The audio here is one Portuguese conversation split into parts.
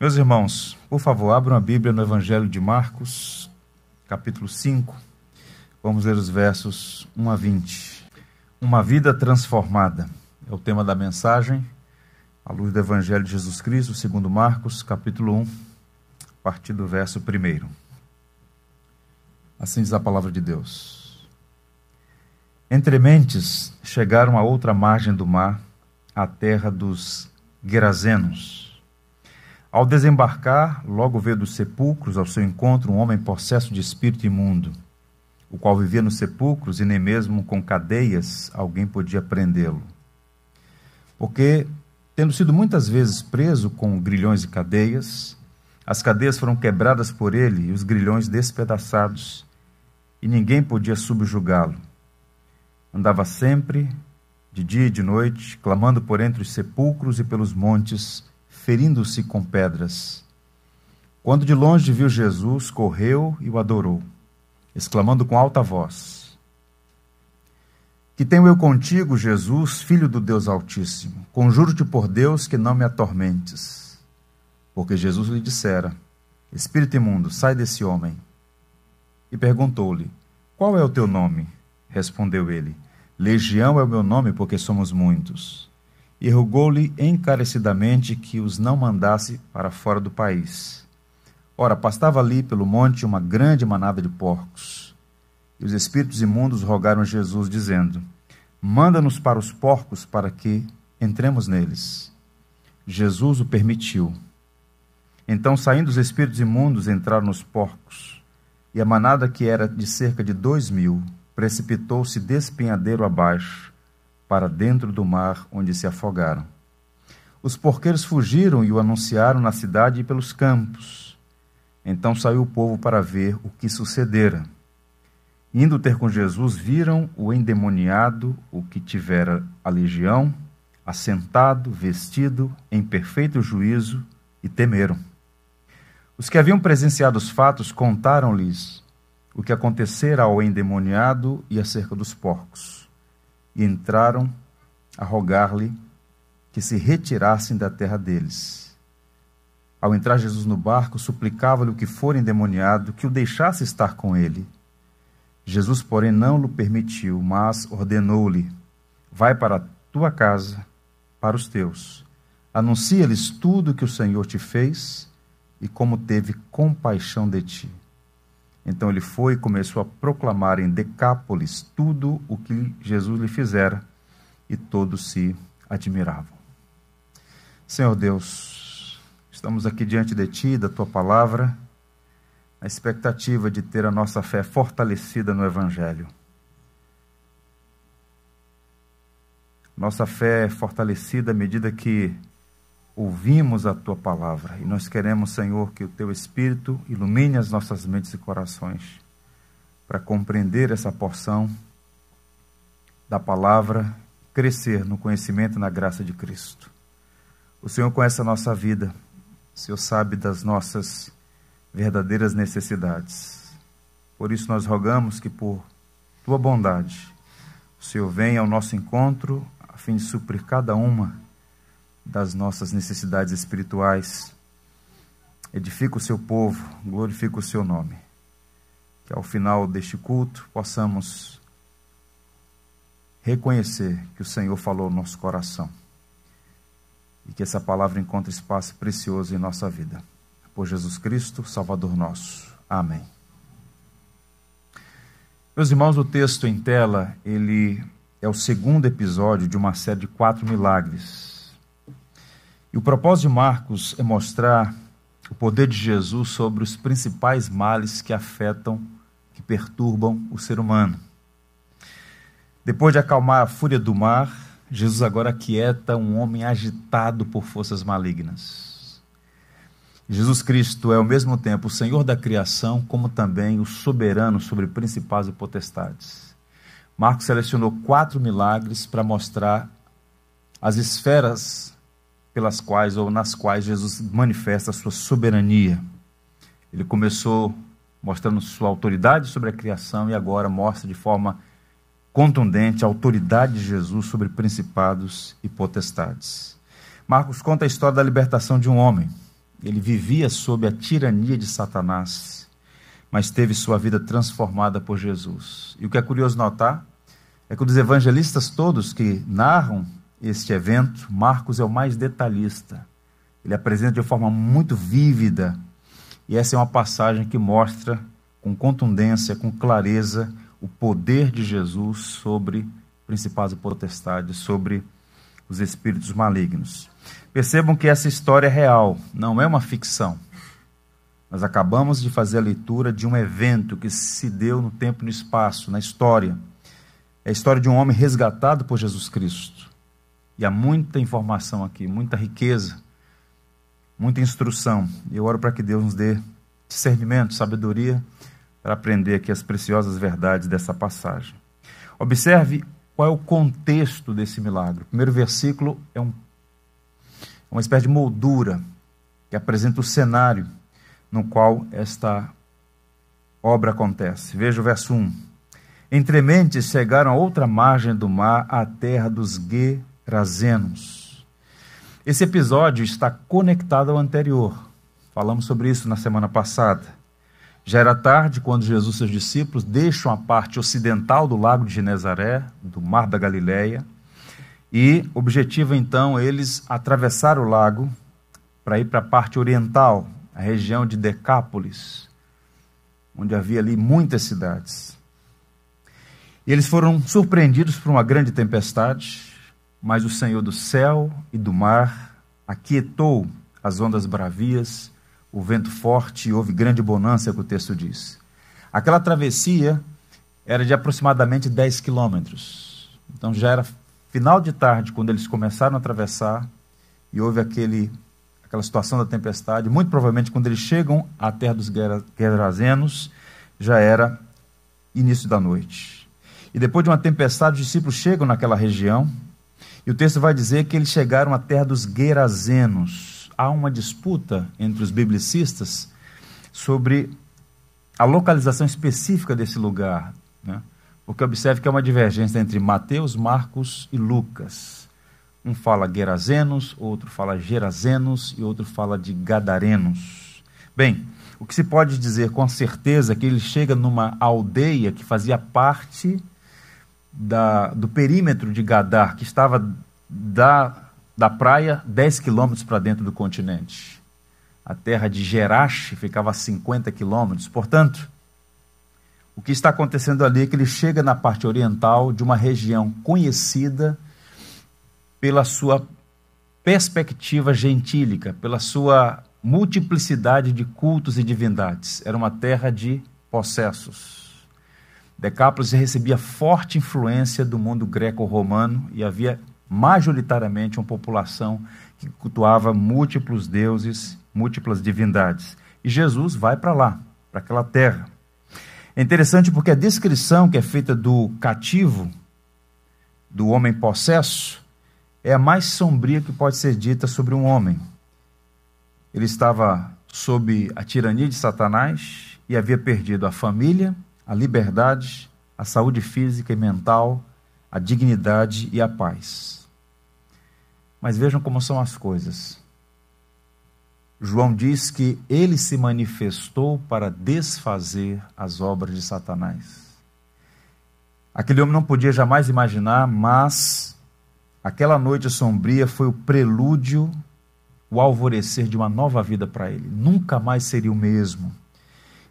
Meus irmãos, por favor, abram a Bíblia no Evangelho de Marcos, capítulo 5. Vamos ler os versos 1 a 20. Uma vida transformada é o tema da mensagem, à luz do Evangelho de Jesus Cristo, segundo Marcos, capítulo 1, a partir do verso 1. Assim diz a palavra de Deus. Entre mentes chegaram a outra margem do mar, a terra dos Gerazenos. Ao desembarcar, logo veio dos sepulcros ao seu encontro um homem possesso de espírito imundo, o qual vivia nos sepulcros e nem mesmo com cadeias alguém podia prendê-lo. Porque, tendo sido muitas vezes preso com grilhões e cadeias, as cadeias foram quebradas por ele e os grilhões despedaçados, e ninguém podia subjugá-lo. Andava sempre, de dia e de noite, clamando por entre os sepulcros e pelos montes, ferindo-se com pedras. Quando de longe viu Jesus, correu e o adorou, exclamando com alta voz: Que tenho eu contigo, Jesus, filho do Deus Altíssimo? Conjuro-te por Deus que não me atormentes. Porque Jesus lhe dissera: Espírito imundo, sai desse homem. E perguntou-lhe: Qual é o teu nome? Respondeu ele: Legião é o meu nome, porque somos muitos e rogou-lhe encarecidamente que os não mandasse para fora do país. Ora, pastava ali pelo monte uma grande manada de porcos. E os espíritos imundos rogaram a Jesus, dizendo: Manda-nos para os porcos para que entremos neles. Jesus o permitiu. Então, saindo os espíritos imundos, entraram nos porcos. E a manada, que era de cerca de dois mil, precipitou-se despenhadeiro abaixo para dentro do mar, onde se afogaram. Os porqueiros fugiram e o anunciaram na cidade e pelos campos. Então saiu o povo para ver o que sucedera. Indo ter com Jesus, viram o endemoniado, o que tivera a legião, assentado, vestido, em perfeito juízo, e temeram. Os que haviam presenciado os fatos contaram-lhes o que acontecera ao endemoniado e acerca dos porcos e entraram a rogar-lhe que se retirassem da terra deles. Ao entrar Jesus no barco, suplicava-lhe o que for endemoniado que o deixasse estar com ele. Jesus, porém, não lhe permitiu, mas ordenou-lhe: Vai para a tua casa, para os teus. Anuncia-lhes tudo o que o Senhor te fez e como teve compaixão de ti. Então ele foi e começou a proclamar em Decápolis tudo o que Jesus lhe fizera, e todos se admiravam. Senhor Deus, estamos aqui diante de Ti, da Tua palavra, na expectativa de ter a nossa fé fortalecida no Evangelho. Nossa fé é fortalecida à medida que ouvimos a tua palavra e nós queremos, Senhor, que o teu Espírito ilumine as nossas mentes e corações para compreender essa porção da palavra, crescer no conhecimento e na graça de Cristo. O Senhor conhece a nossa vida, o Senhor sabe das nossas verdadeiras necessidades. Por isso nós rogamos que por tua bondade o Senhor venha ao nosso encontro a fim de suprir cada uma das nossas necessidades espirituais. Edifica o seu povo, glorifica o seu nome. Que ao final deste culto possamos reconhecer que o Senhor falou no nosso coração e que essa palavra encontre espaço precioso em nossa vida. Por Jesus Cristo, Salvador nosso. Amém. Meus irmãos, o texto em tela, ele é o segundo episódio de uma série de quatro milagres e o propósito de Marcos é mostrar o poder de Jesus sobre os principais males que afetam, que perturbam o ser humano. Depois de acalmar a fúria do mar, Jesus agora aquieta um homem agitado por forças malignas. Jesus Cristo é ao mesmo tempo o Senhor da criação, como também o soberano sobre principais e potestades. Marcos selecionou quatro milagres para mostrar as esferas pelas quais ou nas quais Jesus manifesta a sua soberania. Ele começou mostrando sua autoridade sobre a criação e agora mostra de forma contundente a autoridade de Jesus sobre principados e potestades. Marcos conta a história da libertação de um homem, ele vivia sob a tirania de Satanás, mas teve sua vida transformada por Jesus. E o que é curioso notar é que os evangelistas todos que narram este evento, Marcos é o mais detalhista. Ele apresenta de forma muito vívida, e essa é uma passagem que mostra com contundência, com clareza, o poder de Jesus sobre principados e potestades, sobre os espíritos malignos. Percebam que essa história é real, não é uma ficção. Nós acabamos de fazer a leitura de um evento que se deu no tempo e no espaço, na história. É a história de um homem resgatado por Jesus Cristo. E há muita informação aqui, muita riqueza, muita instrução. E eu oro para que Deus nos dê discernimento, sabedoria, para aprender aqui as preciosas verdades dessa passagem. Observe qual é o contexto desse milagre. O primeiro versículo é um, uma espécie de moldura que apresenta o cenário no qual esta obra acontece. Veja o verso 1. Entre mentes chegaram a outra margem do mar, a terra dos Gerazenos. Esse episódio está conectado ao anterior. Falamos sobre isso na semana passada. Já era tarde quando Jesus e seus discípulos deixam a parte ocidental do lago de Genezaré, do mar da Galileia, e objetivo então eles atravessar o lago para ir para a parte oriental, a região de Decápolis, onde havia ali muitas cidades. E eles foram surpreendidos por uma grande tempestade, mas o Senhor do céu e do mar aquietou as ondas bravias, o vento forte e houve grande bonança, que o texto diz. Aquela travessia era de aproximadamente 10 quilômetros. Então já era final de tarde quando eles começaram a atravessar e houve aquele aquela situação da tempestade. Muito provavelmente, quando eles chegam à terra dos Gerazenos, já era início da noite. E depois de uma tempestade, os discípulos chegam naquela região, e o texto vai dizer que eles chegaram à terra dos Gerazenos. Há uma disputa entre os biblicistas sobre a localização específica desse lugar, né? porque observe que é uma divergência entre Mateus, Marcos e Lucas. Um fala Gerazenos, outro fala Gerazenos e outro fala de Gadarenos. Bem, o que se pode dizer com certeza é que ele chega numa aldeia que fazia parte da, do perímetro de Gadar, que estava da, da praia 10 quilômetros para dentro do continente. A terra de Gerache ficava a 50 quilômetros. Portanto, o que está acontecendo ali é que ele chega na parte oriental de uma região conhecida pela sua perspectiva gentílica, pela sua multiplicidade de cultos e divindades. Era uma terra de possessos. Decápolis recebia forte influência do mundo greco-romano e havia majoritariamente uma população que cultuava múltiplos deuses, múltiplas divindades. E Jesus vai para lá, para aquela terra. É interessante porque a descrição que é feita do cativo, do homem possesso, é a mais sombria que pode ser dita sobre um homem. Ele estava sob a tirania de Satanás e havia perdido a família, a liberdade, a saúde física e mental, a dignidade e a paz. Mas vejam como são as coisas. João diz que ele se manifestou para desfazer as obras de Satanás. Aquele homem não podia jamais imaginar, mas Aquela noite sombria foi o prelúdio, o alvorecer de uma nova vida para ele. Nunca mais seria o mesmo.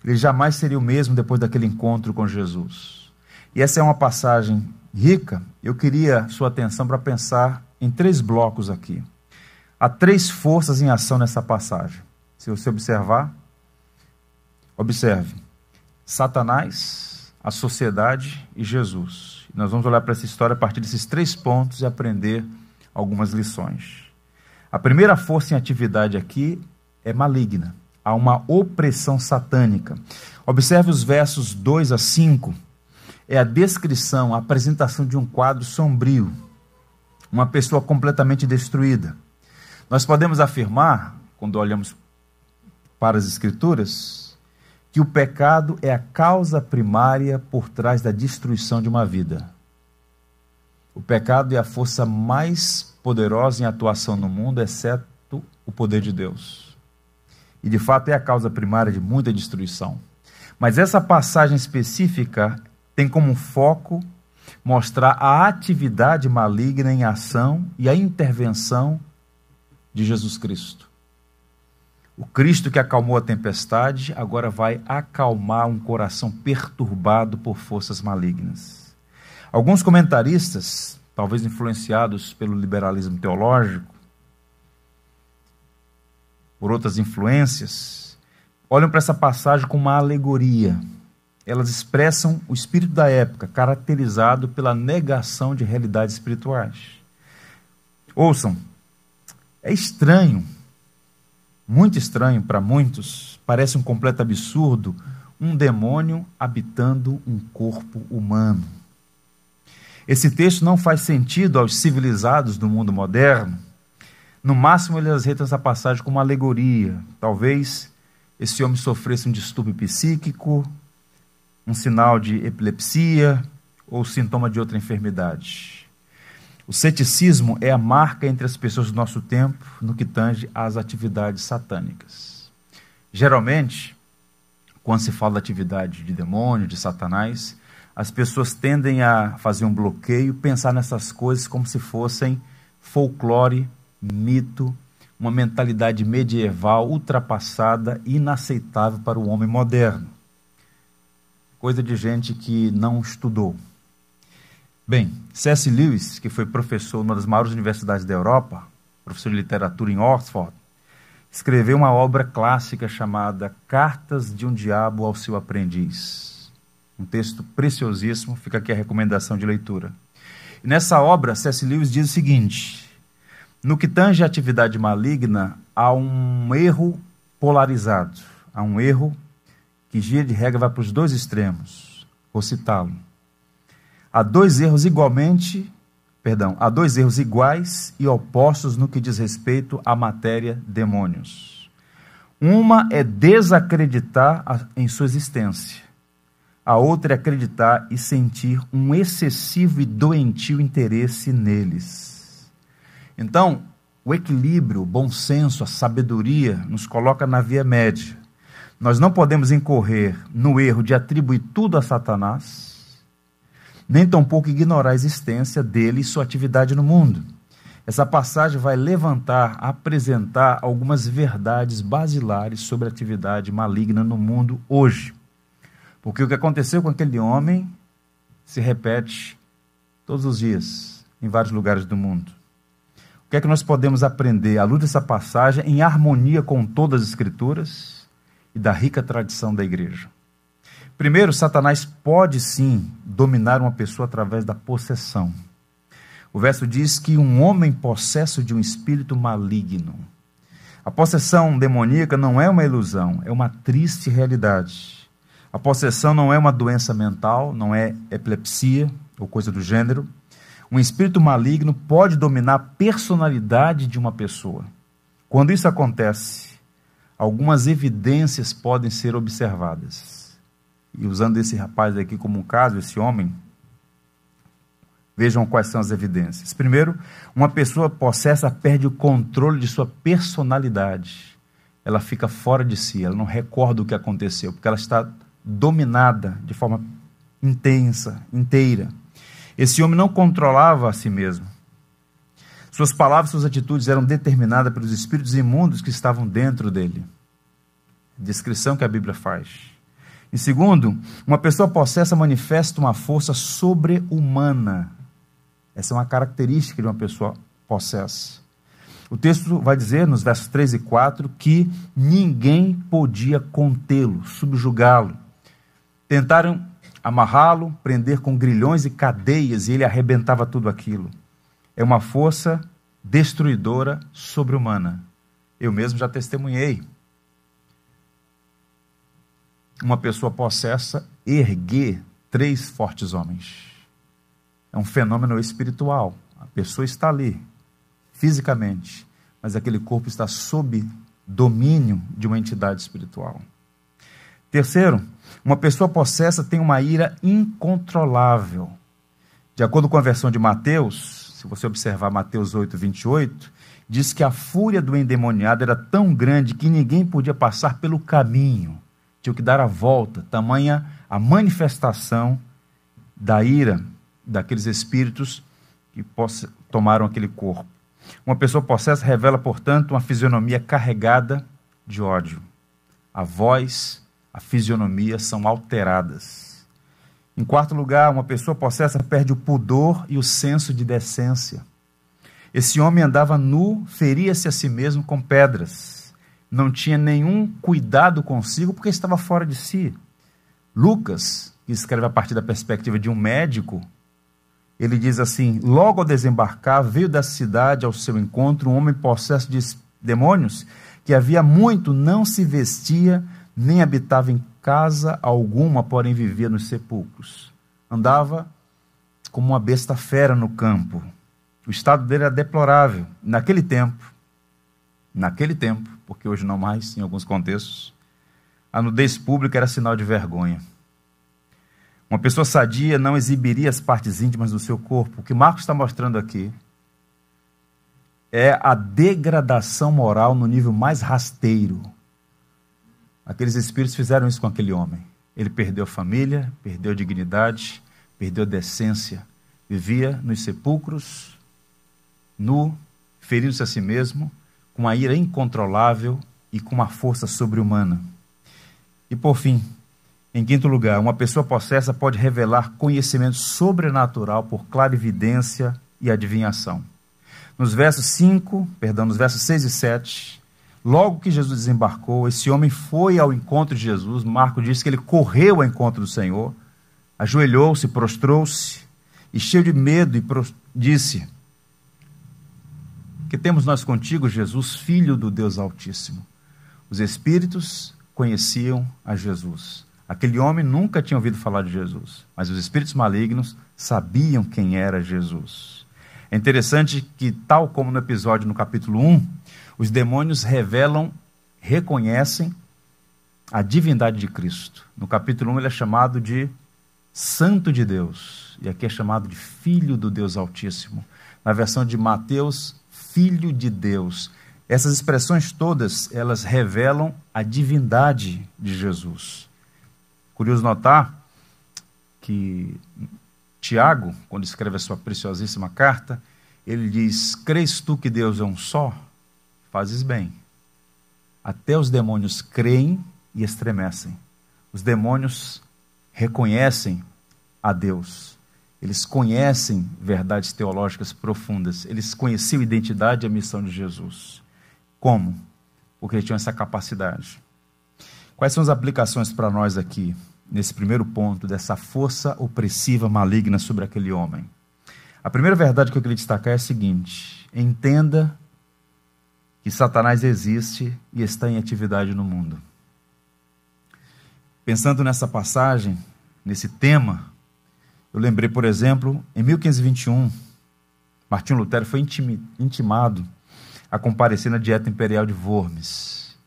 Ele jamais seria o mesmo depois daquele encontro com Jesus. E essa é uma passagem rica. Eu queria sua atenção para pensar em três blocos aqui. Há três forças em ação nessa passagem. Se você observar, observe: Satanás, a sociedade e Jesus. Nós vamos olhar para essa história a partir desses três pontos e aprender algumas lições. A primeira força em atividade aqui é maligna. Há uma opressão satânica. Observe os versos 2 a 5. É a descrição, a apresentação de um quadro sombrio. Uma pessoa completamente destruída. Nós podemos afirmar, quando olhamos para as Escrituras, que o pecado é a causa primária por trás da destruição de uma vida. O pecado é a força mais poderosa em atuação no mundo, exceto o poder de Deus. E de fato é a causa primária de muita destruição. Mas essa passagem específica tem como foco mostrar a atividade maligna em ação e a intervenção de Jesus Cristo. O Cristo que acalmou a tempestade agora vai acalmar um coração perturbado por forças malignas. Alguns comentaristas, talvez influenciados pelo liberalismo teológico, por outras influências, olham para essa passagem como uma alegoria. Elas expressam o espírito da época, caracterizado pela negação de realidades espirituais. Ouçam, é estranho, muito estranho para muitos, parece um completo absurdo, um demônio habitando um corpo humano. Esse texto não faz sentido aos civilizados do mundo moderno, no máximo, eles aceitam essa passagem como uma alegoria. Talvez esse homem sofresse um distúrbio psíquico, um sinal de epilepsia ou sintoma de outra enfermidade. O ceticismo é a marca entre as pessoas do nosso tempo no que tange às atividades satânicas. Geralmente, quando se fala da atividade de demônio, de Satanás, as pessoas tendem a fazer um bloqueio, pensar nessas coisas como se fossem folclore mito, uma mentalidade medieval ultrapassada, inaceitável para o homem moderno. Coisa de gente que não estudou. Bem, C.S. Lewis, que foi professor numa das maiores universidades da Europa, professor de literatura em Oxford, escreveu uma obra clássica chamada Cartas de um Diabo ao seu Aprendiz. Um texto preciosíssimo, fica aqui a recomendação de leitura. E nessa obra, C.S. Lewis diz o seguinte: no que tange a atividade maligna, há um erro polarizado, há um erro que, gira de regra, vai para os dois extremos. Vou citá-lo. Há dois erros igualmente, perdão, há dois erros iguais e opostos no que diz respeito à matéria demônios. Uma é desacreditar em sua existência. A outra é acreditar e sentir um excessivo e doentio interesse neles. Então, o equilíbrio, o bom senso, a sabedoria nos coloca na via média. Nós não podemos incorrer no erro de atribuir tudo a Satanás, nem tampouco ignorar a existência dele e sua atividade no mundo. Essa passagem vai levantar, apresentar algumas verdades basilares sobre a atividade maligna no mundo hoje. Porque o que aconteceu com aquele homem se repete todos os dias, em vários lugares do mundo. O que é que nós podemos aprender à luz dessa passagem em harmonia com todas as Escrituras e da rica tradição da igreja? Primeiro, Satanás pode sim dominar uma pessoa através da possessão. O verso diz que um homem possesso de um espírito maligno. A possessão demoníaca não é uma ilusão, é uma triste realidade. A possessão não é uma doença mental, não é epilepsia ou coisa do gênero. Um espírito maligno pode dominar a personalidade de uma pessoa. Quando isso acontece, algumas evidências podem ser observadas. E usando esse rapaz aqui como um caso, esse homem, vejam quais são as evidências. Primeiro, uma pessoa possessa perde o controle de sua personalidade. Ela fica fora de si, ela não recorda o que aconteceu, porque ela está dominada de forma intensa, inteira. Esse homem não controlava a si mesmo. Suas palavras, suas atitudes eram determinadas pelos espíritos imundos que estavam dentro dele. Descrição que a Bíblia faz. Em segundo, uma pessoa possessa manifesta uma força sobre-humana. Essa é uma característica de uma pessoa possessa. O texto vai dizer, nos versos 3 e 4, que ninguém podia contê-lo, subjugá-lo. Tentaram amarrá-lo, prender com grilhões e cadeias, e ele arrebentava tudo aquilo. É uma força destruidora sobre-humana. Eu mesmo já testemunhei. Uma pessoa possessa erguer três fortes homens. É um fenômeno espiritual. A pessoa está ali, fisicamente, mas aquele corpo está sob domínio de uma entidade espiritual. Terceiro, uma pessoa possessa tem uma ira incontrolável. De acordo com a versão de Mateus, se você observar Mateus 8, 28, diz que a fúria do endemoniado era tão grande que ninguém podia passar pelo caminho, tinha que dar a volta, tamanha a manifestação da ira daqueles espíritos que tomaram aquele corpo. Uma pessoa possessa revela, portanto, uma fisionomia carregada de ódio. A voz, a fisionomia são alteradas. Em quarto lugar, uma pessoa possessa perde o pudor e o senso de decência. Esse homem andava nu, feria-se a si mesmo com pedras. Não tinha nenhum cuidado consigo porque estava fora de si. Lucas, que escreve a partir da perspectiva de um médico, ele diz assim: Logo ao desembarcar, veio da cidade ao seu encontro um homem possesso de demônios, que havia muito não se vestia, nem habitava em casa alguma, porém vivia nos sepulcros. Andava como uma besta fera no campo. O estado dele era deplorável. Naquele tempo, naquele tempo, porque hoje não mais, em alguns contextos, a nudez pública era sinal de vergonha. Uma pessoa sadia não exibiria as partes íntimas do seu corpo. O que Marcos está mostrando aqui é a degradação moral no nível mais rasteiro. Aqueles espíritos fizeram isso com aquele homem. Ele perdeu a família, perdeu a dignidade, perdeu a decência. Vivia nos sepulcros, nu, ferindo-se a si mesmo, com uma ira incontrolável e com uma força sobre-humana. E por fim, em quinto lugar, uma pessoa possessa pode revelar conhecimento sobrenatural por clarividência e adivinhação. Nos versos 5, perdão, nos versos 6 e 7, logo que Jesus desembarcou, esse homem foi ao encontro de Jesus. Marco diz que ele correu ao encontro do Senhor, ajoelhou-se, prostrou-se e, cheio de medo, disse: Que temos nós contigo, Jesus, filho do Deus Altíssimo. Os espíritos conheciam a Jesus. Aquele homem nunca tinha ouvido falar de Jesus, mas os espíritos malignos sabiam quem era Jesus. É interessante que, tal como no episódio no capítulo 1, os demônios revelam, reconhecem a divindade de Cristo. No capítulo 1 ele é chamado de Santo de Deus, e aqui é chamado de Filho do Deus Altíssimo. Na versão de Mateus, Filho de Deus. Essas expressões todas, elas revelam a divindade de Jesus. Curioso notar que Tiago, quando escreve a sua preciosíssima carta, ele diz: Crês tu que Deus é um só? Fazes bem. Até os demônios creem e estremecem. Os demônios reconhecem a Deus. Eles conhecem verdades teológicas profundas. Eles conheciam a identidade e a missão de Jesus. Como? Porque eles tinham essa capacidade. Quais são as aplicações para nós aqui, nesse primeiro ponto, dessa força opressiva maligna sobre aquele homem? A primeira verdade que eu queria destacar é a seguinte: entenda que Satanás existe e está em atividade no mundo. Pensando nessa passagem, nesse tema, eu lembrei, por exemplo, em 1521, Martinho Lutero foi intimado a comparecer na dieta imperial de Worms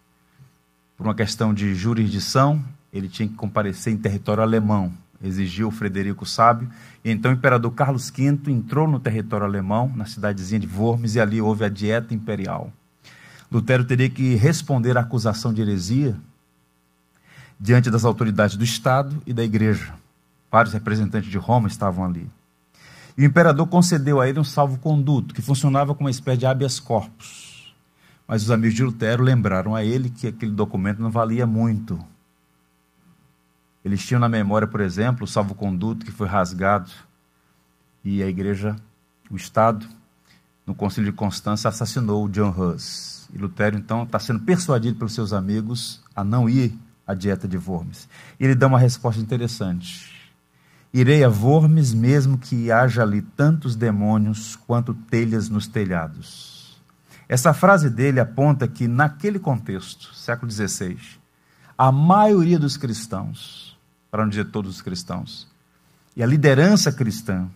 por uma questão de jurisdição, ele tinha que comparecer em território alemão, exigiu Frederico Sábio, e então o imperador Carlos V entrou no território alemão, na cidadezinha de Worms, e ali houve a dieta imperial. Lutero teria que responder à acusação de heresia diante das autoridades do Estado e da Igreja. Vários representantes de Roma estavam ali. E o imperador concedeu a ele um salvo-conduto, que funcionava como uma espécie de habeas corpus mas os amigos de Lutero lembraram a ele que aquele documento não valia muito. Eles tinham na memória, por exemplo, o salvo-conduto que foi rasgado e a igreja, o Estado, no Concílio de Constância, assassinou John Hus. E Lutero, então, está sendo persuadido pelos seus amigos a não ir à dieta de Worms. Ele dá uma resposta interessante. Irei a Worms, mesmo que haja ali tantos demônios quanto telhas nos telhados. Essa frase dele aponta que, naquele contexto, século XVI, a maioria dos cristãos, para não dizer todos os cristãos, e a liderança cristã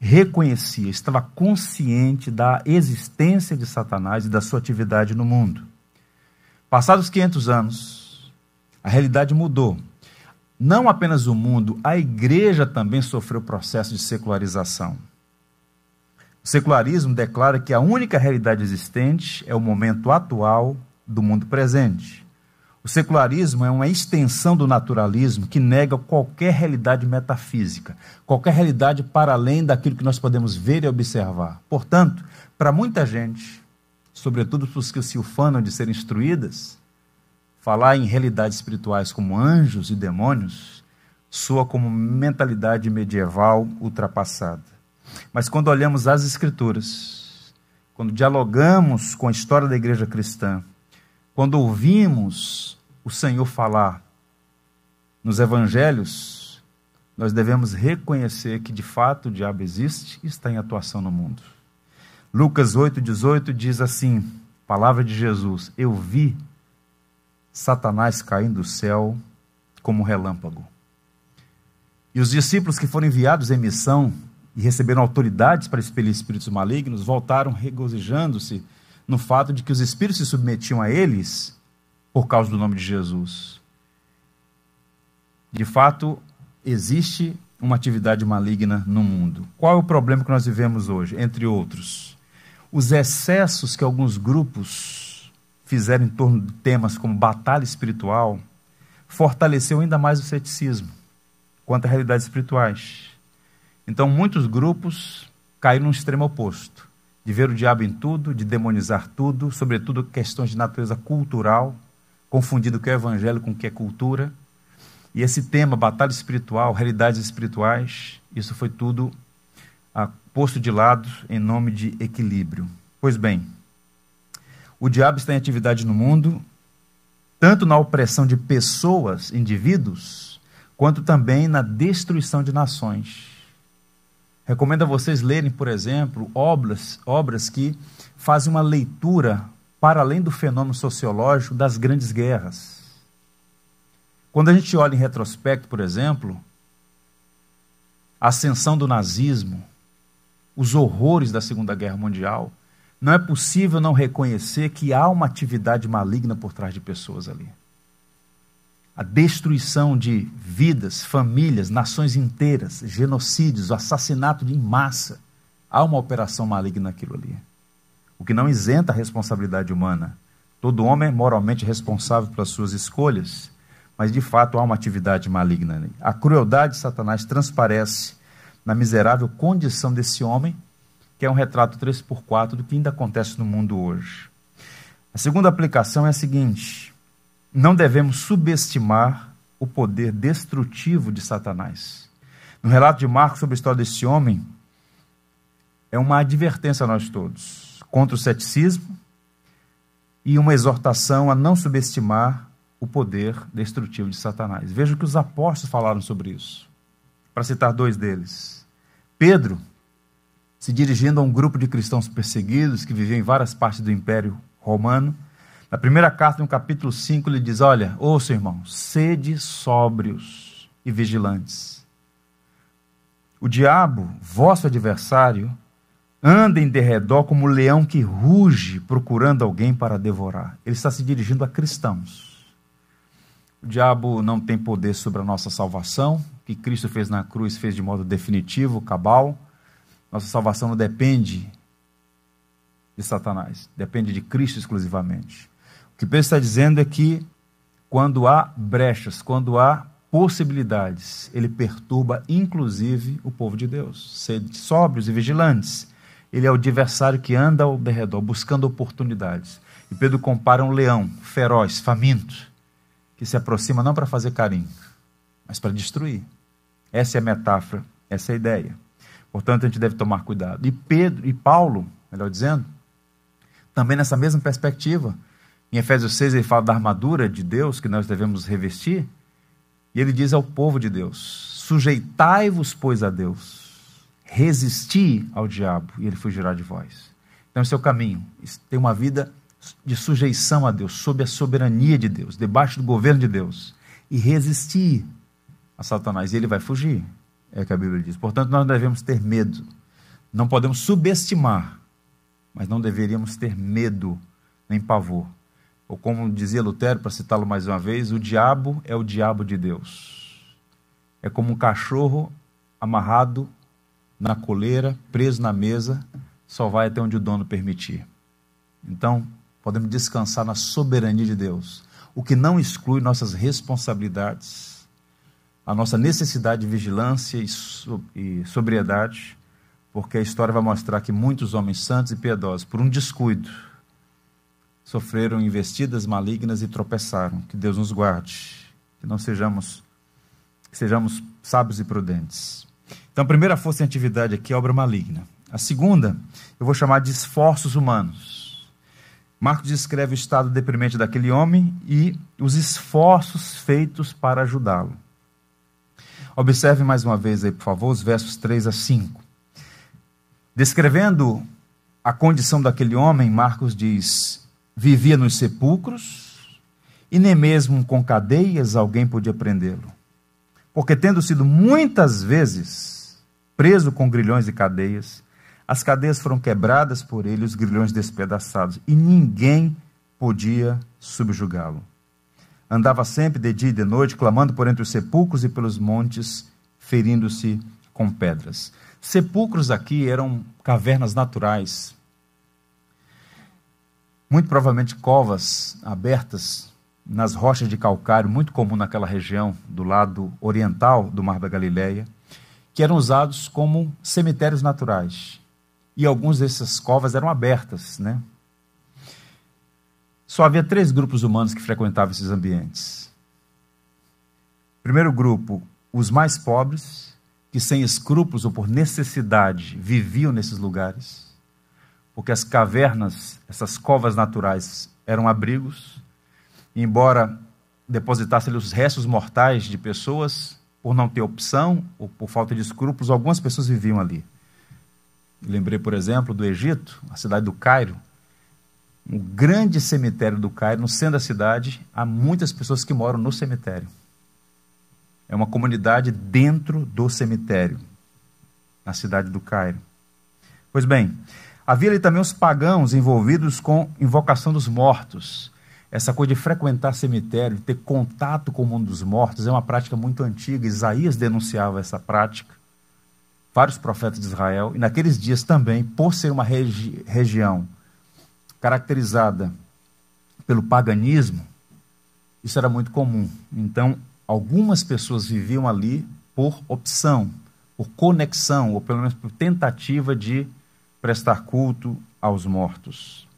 reconhecia, estava consciente da existência de Satanás e da sua atividade no mundo. Passados 500 anos, a realidade mudou. Não apenas o mundo, a igreja também sofreu processo de secularização. O secularismo declara que a única realidade existente é o momento atual do mundo presente. O secularismo é uma extensão do naturalismo que nega qualquer realidade metafísica, qualquer realidade para além daquilo que nós podemos ver e observar. Portanto, para muita gente, sobretudo para os que se ufanam de serem instruídas, falar em realidades espirituais como anjos e demônios soa como mentalidade medieval ultrapassada. Mas quando olhamos as Escrituras, quando dialogamos com a história da igreja cristã, quando ouvimos o Senhor falar nos evangelhos, nós devemos reconhecer que de fato o diabo existe e está em atuação no mundo. Lucas 8,18 diz assim: palavra de Jesus, eu vi Satanás caindo do céu como relâmpago. E os discípulos que foram enviados em missão e receberam autoridades para expelir espíritos malignos voltaram regozijando-se no fato de que os espíritos se submetiam a eles por causa do nome de Jesus. De fato, existe uma atividade maligna no mundo. Qual é o problema que nós vivemos hoje? Entre outros, os excessos que alguns grupos fizeram em torno de temas como batalha espiritual fortaleceu ainda mais o ceticismo quanto a realidades espirituais. Então, muitos grupos caíram no extremo oposto de ver o diabo em tudo, de demonizar tudo, sobretudo questões de natureza cultural, confundido o que é evangelho com o que é cultura. E esse tema, batalha espiritual, realidades espirituais, isso foi tudo ah, posto de lado em nome de equilíbrio. Pois bem, o diabo está em atividade no mundo, tanto na opressão de pessoas, indivíduos, quanto também na destruição de nações. Recomendo a vocês lerem, por exemplo, obras, obras que fazem uma leitura para além do fenômeno sociológico das grandes guerras. Quando a gente olha em retrospecto, por exemplo, a ascensão do nazismo, os horrores da Segunda Guerra Mundial, não é possível não reconhecer que há uma atividade maligna por trás de pessoas ali a destruição de vidas, famílias, nações inteiras, genocídios, assassinato em massa. Há uma operação maligna naquilo ali. O que não isenta a responsabilidade humana. Todo homem é moralmente responsável pelas suas escolhas, mas de fato há uma atividade maligna ali. A crueldade de Satanás transparece na miserável condição desse homem, que é um retrato 3x4 do que ainda acontece no mundo hoje. A segunda aplicação é a seguinte: não devemos subestimar o poder destrutivo de Satanás. No relato de Marcos sobre a história desse homem, é uma advertência a nós todos contra o ceticismo e uma exortação a não subestimar o poder destrutivo de Satanás. Veja o que os apóstolos falaram sobre isso. Para citar dois deles. Pedro, se dirigindo a um grupo de cristãos perseguidos que viviam em várias partes do Império Romano, na primeira carta, no capítulo 5, ele diz: Olha, ouça, irmão, sede sóbrios e vigilantes. O diabo, vosso adversário, anda em derredor como um leão que ruge procurando alguém para devorar. Ele está se dirigindo a cristãos. O diabo não tem poder sobre a nossa salvação, que Cristo fez na cruz fez de modo definitivo, cabal. Nossa salvação não depende de Satanás, depende de Cristo exclusivamente. Que Pedro está dizendo é que quando há brechas, quando há possibilidades, ele perturba inclusive o povo de Deus. Sede sóbrios e vigilantes. Ele é o adversário que anda ao derredor, buscando oportunidades. E Pedro compara um leão feroz, faminto, que se aproxima não para fazer carinho, mas para destruir. Essa é a metáfora, essa é a ideia. Portanto, a gente deve tomar cuidado. E Pedro e Paulo, melhor dizendo, também nessa mesma perspectiva, em Efésios 6 ele fala da armadura de Deus que nós devemos revestir. E ele diz ao povo de Deus: Sujeitai-vos, pois, a Deus, resisti ao diabo, e ele fugirá de vós. Então, esse é o caminho. Tem uma vida de sujeição a Deus, sob a soberania de Deus, debaixo do governo de Deus, e resistir a Satanás, e ele vai fugir. É o que a Bíblia diz. Portanto, nós devemos ter medo. Não podemos subestimar, mas não deveríamos ter medo nem pavor ou como dizia Lutero, para citá-lo mais uma vez, o diabo é o diabo de Deus. É como um cachorro amarrado na coleira, preso na mesa, só vai até onde o dono permitir. Então, podemos descansar na soberania de Deus, o que não exclui nossas responsabilidades, a nossa necessidade de vigilância e sobriedade, porque a história vai mostrar que muitos homens santos e piedosos, por um descuido, sofreram investidas malignas e tropeçaram. Que Deus nos guarde, que não sejamos, que sejamos sábios e prudentes. Então, a primeira força em atividade aqui é obra maligna. A segunda, eu vou chamar de esforços humanos. Marcos descreve o estado deprimente daquele homem e os esforços feitos para ajudá-lo. Observe mais uma vez aí, por favor, os versos 3 a 5. Descrevendo a condição daquele homem, Marcos diz: vivia nos sepulcros e nem mesmo com cadeias alguém podia prendê-lo. Porque, tendo sido muitas vezes preso com grilhões e cadeias, as cadeias foram quebradas por ele, os grilhões despedaçados, e ninguém podia subjugá-lo. Andava sempre de dia e de noite, clamando por entre os sepulcros e pelos montes, ferindo-se com pedras. Sepulcros aqui eram cavernas naturais, muito provavelmente covas abertas nas rochas de calcário, muito comum naquela região do lado oriental do Mar da Galileia, que eram usados como cemitérios naturais e algumas dessas covas eram abertas, né? Só havia três grupos humanos que frequentavam esses ambientes. Primeiro grupo, os mais pobres, que sem escrúpulos ou por necessidade viviam nesses lugares, porque as cavernas, essas covas naturais, eram abrigos, embora depositassem os restos mortais de pessoas, por não ter opção ou por falta de escrúpulos, algumas pessoas viviam ali. Lembrei, por exemplo, do Egito, a cidade do Cairo. Um grande cemitério do Cairo, no centro da cidade, há muitas pessoas que moram no cemitério. É uma comunidade dentro do cemitério, na cidade do Cairo. Pois bem, havia ali também os pagãos envolvidos com invocação dos mortos. Essa coisa de frequentar cemitério, ter contato com o mundo dos mortos, é uma prática muito antiga. Isaías denunciava essa prática vários profetas de Israel, e naqueles dias também, por ser uma regi região caracterizada pelo paganismo, isso era muito comum. Então, algumas pessoas viviam ali por opção, por conexão, ou pelo menos por tentativa de prestar culto aos mortos.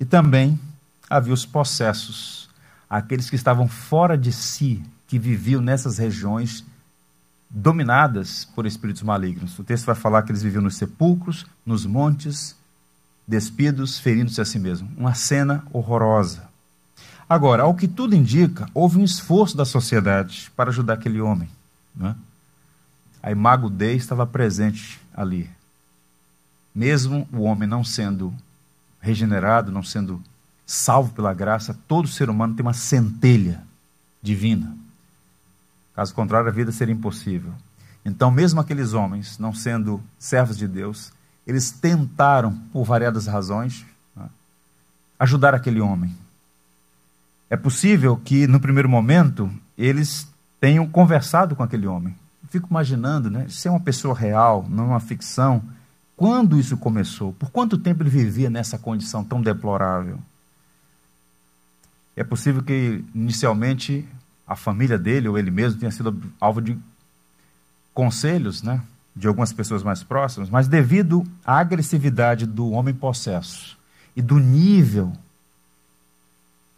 E também havia os possessos, aqueles que estavam fora de si, que viviam nessas regiões dominadas por espíritos malignos. O texto vai falar que eles viviam nos sepulcros, nos montes, despidos, ferindo-se a si mesmos. Uma cena horrorosa. Agora, ao que tudo indica, houve um esforço da sociedade para ajudar aquele homem. Né? A imago Dei estava presente ali. Mesmo o homem não sendo regenerado, não sendo salvo pela graça, todo ser humano tem uma centelha divina. Caso contrário, a vida seria impossível. Então, mesmo aqueles homens, não sendo servos de Deus, eles tentaram, por variadas razões, né, ajudar aquele homem. É possível que, no primeiro momento, eles tenham conversado com aquele homem. fico imaginando, né, se é uma pessoa real, não uma ficção, quando isso começou? Por quanto tempo ele vivia nessa condição tão deplorável? É possível que, inicialmente, a família dele ou ele mesmo tenha sido alvo de conselhos, né, de algumas pessoas mais próximas, mas devido à agressividade do homem possesso e do nível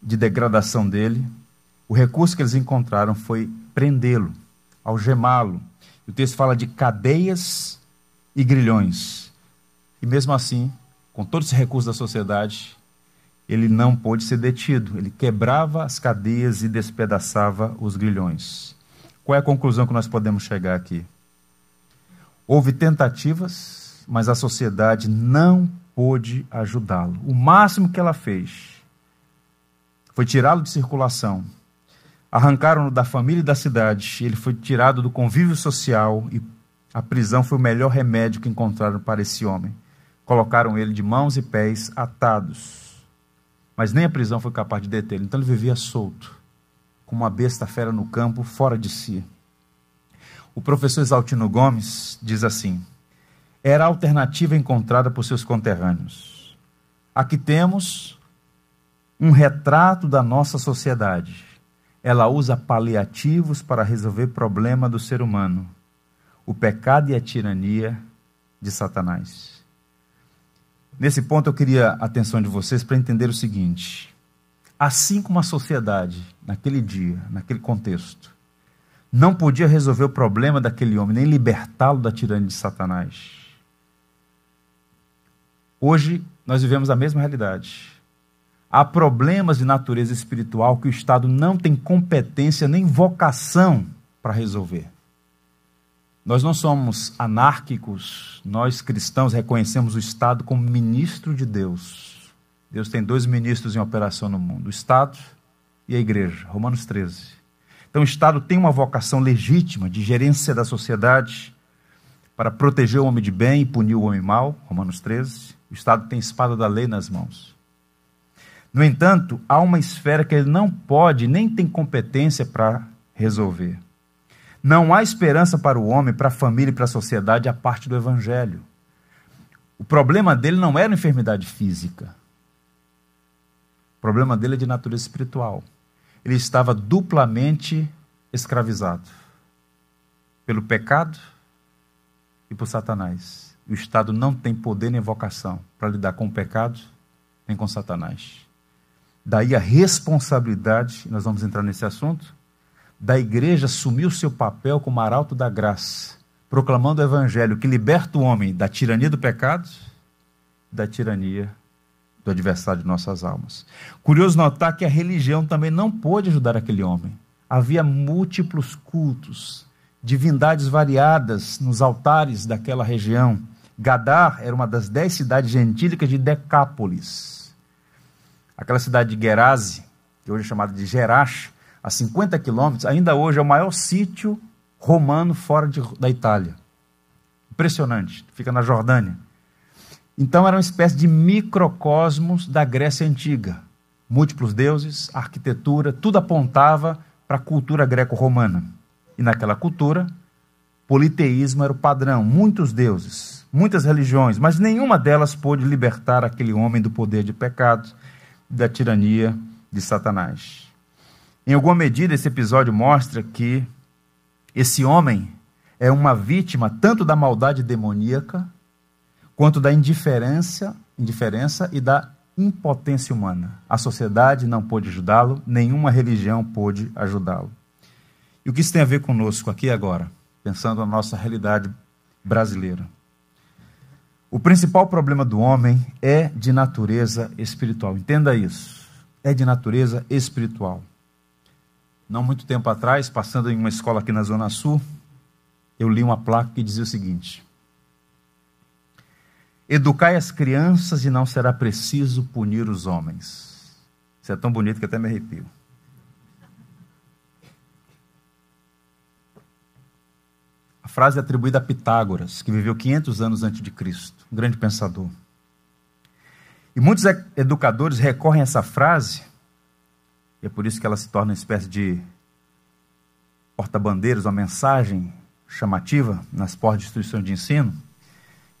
de degradação dele, o recurso que eles encontraram foi prendê-lo, algemá-lo. O texto fala de cadeias e grilhões. E mesmo assim, com todo esse recurso da sociedade, ele não pôde ser detido. Ele quebrava as cadeias e despedaçava os grilhões. Qual é a conclusão que nós podemos chegar aqui? Houve tentativas, mas a sociedade não pôde ajudá-lo. O máximo que ela fez foi tirá-lo de circulação. Arrancaram-no da família e da cidade. Ele foi tirado do convívio social e a prisão foi o melhor remédio que encontraram para esse homem. Colocaram ele de mãos e pés atados mas nem a prisão foi capaz de detê-lo. Então ele vivia solto, como uma besta fera no campo, fora de si. O professor Exaltino Gomes diz assim: era a alternativa encontrada por seus conterrâneos. Aqui temos um retrato da nossa sociedade. Ela usa paliativos para resolver problema do ser humano, o pecado e a tirania de Satanás. Nesse ponto eu queria a atenção de vocês para entender o seguinte: assim como a sociedade, naquele dia, naquele contexto, não podia resolver o problema daquele homem, nem libertá-lo da tirania de Satanás. Hoje nós vivemos a mesma realidade. Há problemas de natureza espiritual que o Estado não tem competência nem vocação para resolver. Nós não somos anárquicos, nós cristãos reconhecemos o Estado como ministro de Deus. Deus tem dois ministros em operação no mundo: o Estado e a Igreja. Romanos 13. Então, o Estado tem uma vocação legítima de gerência da sociedade para proteger o homem de bem e punir o homem mal. Romanos 13. O Estado tem espada da lei nas mãos. No entanto, há uma esfera que ele não pode nem tem competência para resolver. Não há esperança para o homem, para a família e para a sociedade a parte do Evangelho. O problema dele não era enfermidade física. O problema dele é de natureza espiritual. Ele estava duplamente escravizado pelo pecado e por Satanás. O Estado não tem poder nem vocação para lidar com o pecado nem com Satanás. Daí a responsabilidade, nós vamos entrar nesse assunto, da igreja assumir o seu papel como arauto da graça, proclamando o evangelho que liberta o homem da tirania do pecado, da tirania do adversário de nossas almas. Curioso notar que a religião também não pôde ajudar aquele homem. Havia múltiplos cultos, divindades variadas nos altares daquela região. Gadar era uma das dez cidades gentílicas de Decápolis aquela cidade de Gerase, que hoje é chamada de Gerache, a 50 quilômetros, ainda hoje é o maior sítio romano fora de, da Itália. Impressionante, fica na Jordânia. Então era uma espécie de microcosmos da Grécia Antiga. Múltiplos deuses, arquitetura, tudo apontava para a cultura greco-romana. E naquela cultura, politeísmo era o padrão, muitos deuses, muitas religiões, mas nenhuma delas pôde libertar aquele homem do poder de pecado da tirania de Satanás. Em alguma medida, esse episódio mostra que esse homem é uma vítima tanto da maldade demoníaca quanto da indiferença, indiferença e da impotência humana. A sociedade não pôde ajudá-lo, nenhuma religião pôde ajudá-lo. E o que isso tem a ver conosco aqui agora, pensando na nossa realidade brasileira? O principal problema do homem é de natureza espiritual. Entenda isso. É de natureza espiritual. Não muito tempo atrás, passando em uma escola aqui na Zona Sul, eu li uma placa que dizia o seguinte: Educai as crianças e não será preciso punir os homens. Isso é tão bonito que até me arrepio. frase é atribuída a Pitágoras, que viveu 500 anos antes de Cristo, um grande pensador. E muitos educadores recorrem a essa frase, é por isso que ela se torna uma espécie de porta-bandeiras, uma mensagem chamativa nas portas de instituições de ensino.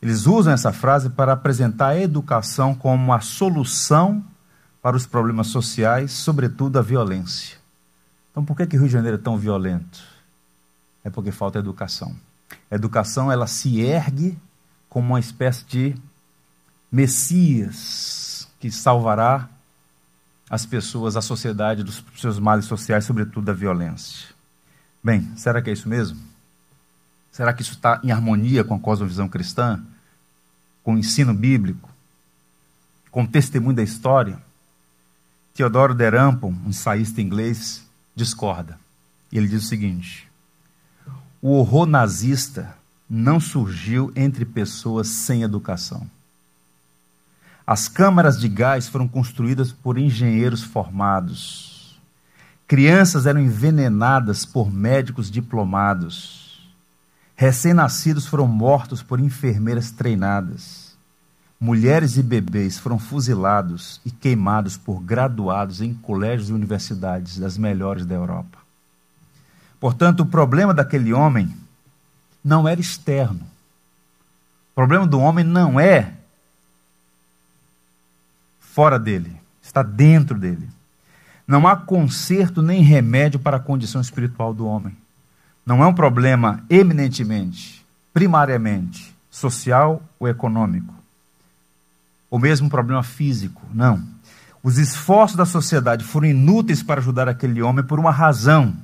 Eles usam essa frase para apresentar a educação como a solução para os problemas sociais, sobretudo a violência. Então, por que, que Rio de Janeiro é tão violento? é porque falta educação. A educação ela se ergue como uma espécie de Messias que salvará as pessoas, a sociedade dos seus males sociais, sobretudo da violência. Bem, será que é isso mesmo? Será que isso está em harmonia com a cosmovisão cristã? Com o ensino bíblico? Com o testemunho da história? Teodoro Derampon, um ensaísta inglês, discorda. Ele diz o seguinte: o horror nazista não surgiu entre pessoas sem educação. As câmaras de gás foram construídas por engenheiros formados. Crianças eram envenenadas por médicos diplomados. Recém-nascidos foram mortos por enfermeiras treinadas. Mulheres e bebês foram fuzilados e queimados por graduados em colégios e universidades das melhores da Europa. Portanto, o problema daquele homem não era externo. O problema do homem não é fora dele, está dentro dele. Não há conserto nem remédio para a condição espiritual do homem. Não é um problema eminentemente, primariamente, social ou econômico. Ou mesmo um problema físico. Não. Os esforços da sociedade foram inúteis para ajudar aquele homem por uma razão.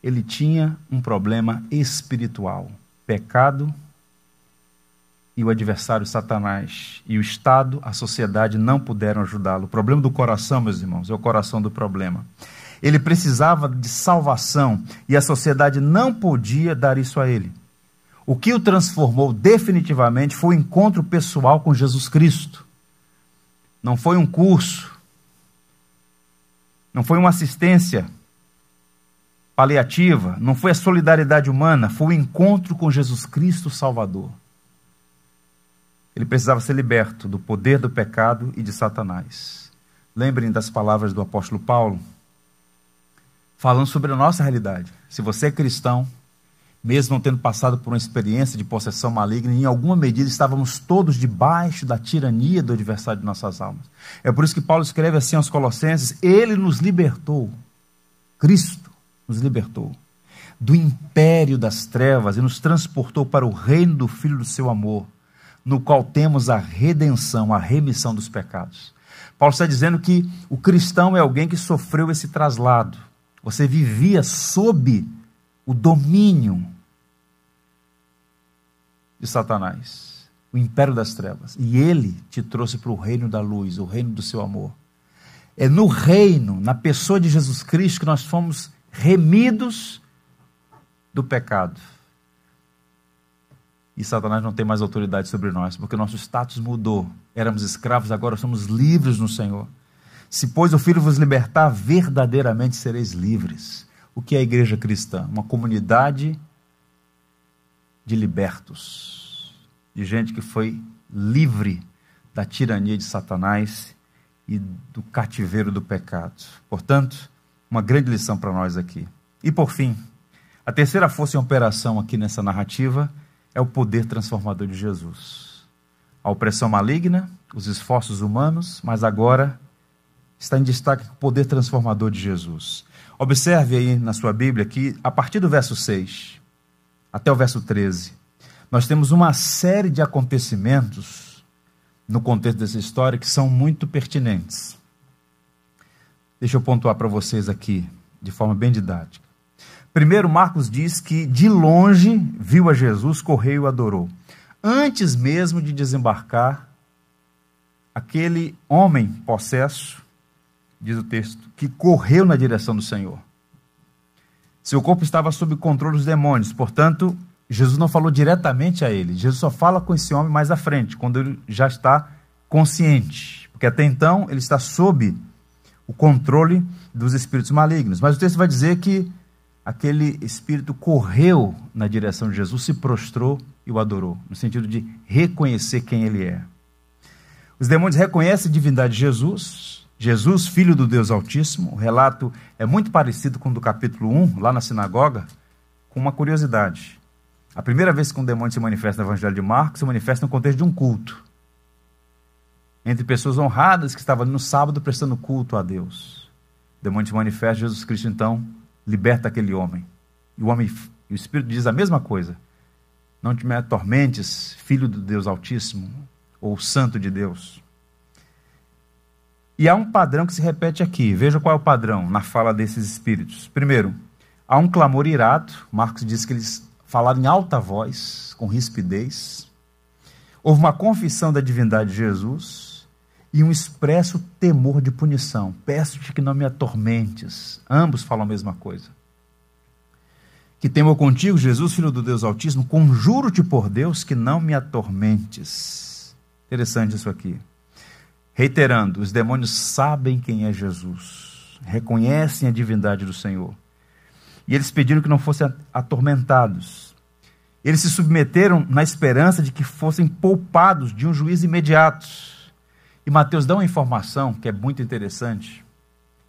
Ele tinha um problema espiritual: pecado e o adversário Satanás e o Estado, a sociedade não puderam ajudá-lo. O problema do coração, meus irmãos, é o coração do problema. Ele precisava de salvação e a sociedade não podia dar isso a ele. O que o transformou definitivamente foi o encontro pessoal com Jesus Cristo. Não foi um curso, não foi uma assistência paliativa, não foi a solidariedade humana, foi o encontro com Jesus Cristo Salvador. Ele precisava ser liberto do poder do pecado e de Satanás. Lembrem das palavras do apóstolo Paulo, falando sobre a nossa realidade. Se você é cristão, mesmo não tendo passado por uma experiência de possessão maligna, em alguma medida estávamos todos debaixo da tirania do adversário de nossas almas. É por isso que Paulo escreve assim aos Colossenses: Ele nos libertou, Cristo nos libertou do império das trevas e nos transportou para o reino do Filho do seu amor no qual temos a redenção, a remissão dos pecados. Paulo está dizendo que o cristão é alguém que sofreu esse traslado. Você vivia sob o domínio de Satanás, o império das trevas. E ele te trouxe para o reino da luz, o reino do seu amor. É no reino, na pessoa de Jesus Cristo, que nós fomos remidos do pecado e Satanás não tem mais autoridade sobre nós, porque nosso status mudou. Éramos escravos, agora somos livres no Senhor. Se, pois, o Filho vos libertar, verdadeiramente sereis livres. O que é a igreja cristã? Uma comunidade de libertos, de gente que foi livre da tirania de Satanás e do cativeiro do pecado. Portanto, uma grande lição para nós aqui. E por fim, a terceira força em operação aqui nessa narrativa é o poder transformador de Jesus. A opressão maligna, os esforços humanos, mas agora está em destaque o poder transformador de Jesus. Observe aí na sua Bíblia que, a partir do verso 6 até o verso 13, nós temos uma série de acontecimentos no contexto dessa história que são muito pertinentes. Deixa eu pontuar para vocês aqui, de forma bem didática. Primeiro, Marcos diz que de longe viu a Jesus, correu e adorou. Antes mesmo de desembarcar, aquele homem possesso, diz o texto, que correu na direção do Senhor. Seu corpo estava sob controle dos demônios, portanto, Jesus não falou diretamente a ele. Jesus só fala com esse homem mais à frente, quando ele já está consciente. Porque até então ele está sob o controle dos espíritos malignos. Mas o texto vai dizer que aquele espírito correu na direção de Jesus, se prostrou e o adorou, no sentido de reconhecer quem ele é. Os demônios reconhecem a divindade de Jesus, Jesus, filho do Deus Altíssimo. O relato é muito parecido com o do capítulo 1, lá na sinagoga, com uma curiosidade. A primeira vez que um demônio se manifesta no Evangelho de Marcos, se manifesta no contexto de um culto. Entre pessoas honradas que estavam no sábado prestando culto a Deus. O demônio se manifesta, Jesus Cristo então liberta aquele homem. E o homem, e o Espírito diz a mesma coisa. Não te me atormentes, filho do Deus Altíssimo, ou santo de Deus. E há um padrão que se repete aqui. Veja qual é o padrão na fala desses espíritos. Primeiro, há um clamor irado. Marcos diz que eles falaram em alta voz, com rispidez. Houve uma confissão da divindade de Jesus e um expresso temor de punição. Peço-te que não me atormentes. Ambos falam a mesma coisa. Que temo contigo, Jesus, filho do Deus Altíssimo, conjuro-te por Deus que não me atormentes. Interessante isso aqui. Reiterando, os demônios sabem quem é Jesus, reconhecem a divindade do Senhor. E eles pediram que não fossem atormentados. Eles se submeteram na esperança de que fossem poupados de um juízo imediato e Mateus dá uma informação que é muito interessante,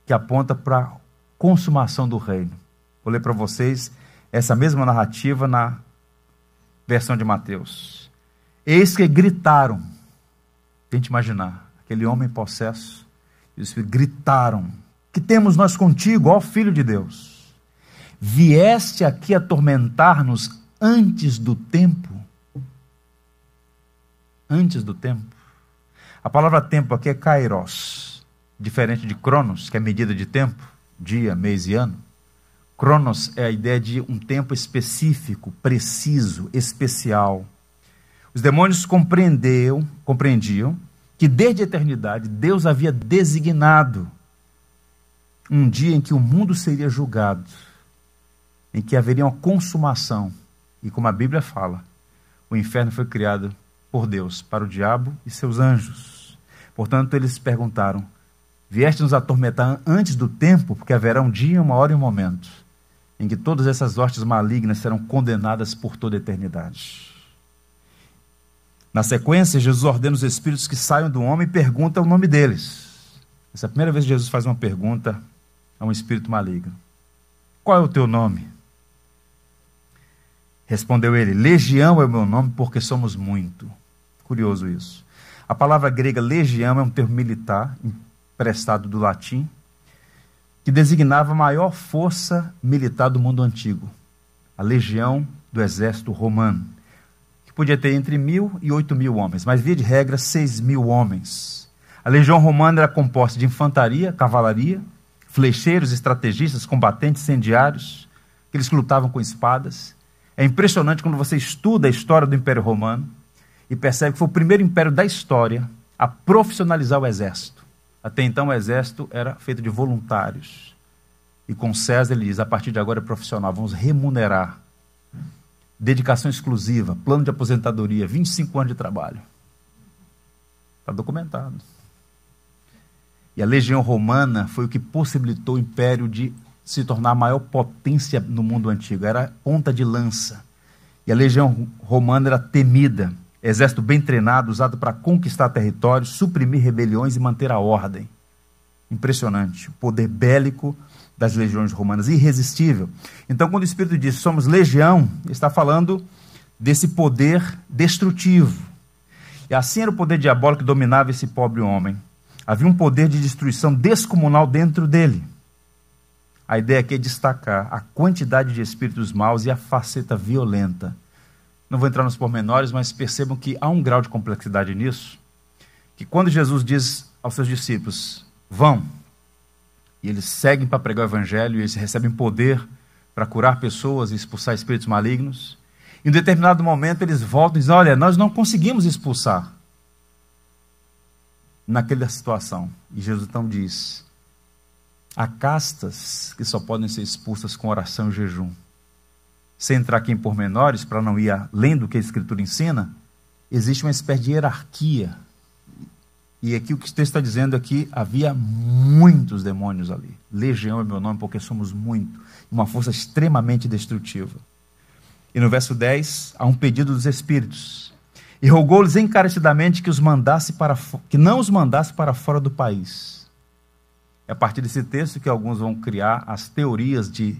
que aponta para a consumação do reino. Vou ler para vocês essa mesma narrativa na, versão de Mateus. Eis que gritaram. Tente imaginar, aquele homem possesso, e os filhos gritaram: Que temos nós contigo, ó Filho de Deus? Vieste aqui atormentar-nos antes do tempo? Antes do tempo? A palavra tempo aqui é kairos, diferente de cronos, que é medida de tempo, dia, mês e ano. Cronos é a ideia de um tempo específico, preciso, especial. Os demônios compreendiam, compreendiam que desde a eternidade Deus havia designado um dia em que o mundo seria julgado, em que haveria uma consumação. E como a Bíblia fala, o inferno foi criado por Deus para o diabo e seus anjos. Portanto, eles perguntaram: Vieste nos atormentar antes do tempo, porque haverá um dia, uma hora e um momento em que todas essas hostes malignas serão condenadas por toda a eternidade. Na sequência, Jesus ordena os espíritos que saiam do homem e pergunta o nome deles. Essa é a primeira vez que Jesus faz uma pergunta a um espírito maligno: Qual é o teu nome? Respondeu ele: Legião é o meu nome, porque somos muito. Curioso isso. A palavra grega legião é um termo militar, emprestado do latim, que designava a maior força militar do mundo antigo, a legião do exército romano, que podia ter entre mil e oito mil homens, mas via de regra seis mil homens. A legião romana era composta de infantaria, cavalaria, flecheiros, estrategistas, combatentes, incendiários, que eles lutavam com espadas. É impressionante quando você estuda a história do Império Romano e percebe que foi o primeiro império da história a profissionalizar o exército. Até então o exército era feito de voluntários. E com César ele diz: a partir de agora é profissional, vamos remunerar. Dedicação exclusiva, plano de aposentadoria, 25 anos de trabalho. Está documentado. E a legião romana foi o que possibilitou o império de se tornar a maior potência no mundo antigo. Era ponta de lança. E a legião romana era temida. Exército bem treinado, usado para conquistar territórios, suprimir rebeliões e manter a ordem. Impressionante. O poder bélico das legiões romanas, irresistível. Então, quando o Espírito diz somos legião, está falando desse poder destrutivo. E assim era o poder diabólico que dominava esse pobre homem. Havia um poder de destruição descomunal dentro dele. A ideia aqui é destacar a quantidade de espíritos maus e a faceta violenta não vou entrar nos pormenores, mas percebam que há um grau de complexidade nisso, que quando Jesus diz aos seus discípulos, vão, e eles seguem para pregar o evangelho, e eles recebem poder para curar pessoas e expulsar espíritos malignos, em um determinado momento eles voltam e dizem, olha, nós não conseguimos expulsar naquela situação. E Jesus então diz, há castas que só podem ser expulsas com oração e jejum sem entrar aqui em pormenores, para não ir além do que a Escritura ensina, existe uma espécie de hierarquia. E aqui o que o texto está dizendo é que havia muitos demônios ali. Legião é meu nome porque somos muito. Uma força extremamente destrutiva. E no verso 10, há um pedido dos espíritos. E rogou-lhes encarecidamente que, os mandasse para, que não os mandasse para fora do país. É a partir desse texto que alguns vão criar as teorias de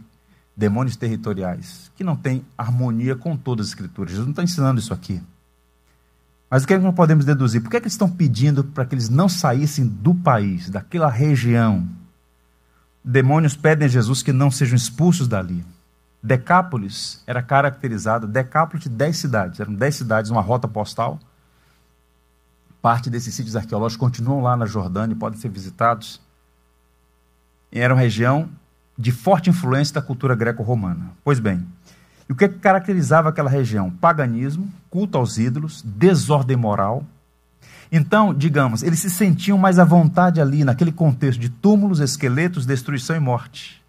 demônios territoriais, que não tem harmonia com todas as escrituras. Jesus não está ensinando isso aqui. Mas o que, é que nós podemos deduzir? Por que, é que eles estão pedindo para que eles não saíssem do país, daquela região? Demônios pedem a Jesus que não sejam expulsos dali. Decápolis era caracterizada, Decápolis de dez cidades, eram dez cidades, uma rota postal. Parte desses sítios arqueológicos continuam lá na Jordânia e podem ser visitados. Era uma região de forte influência da cultura greco-romana. Pois bem, e o que caracterizava aquela região? Paganismo, culto aos ídolos, desordem moral. Então, digamos, eles se sentiam mais à vontade ali, naquele contexto de túmulos, esqueletos, destruição e morte.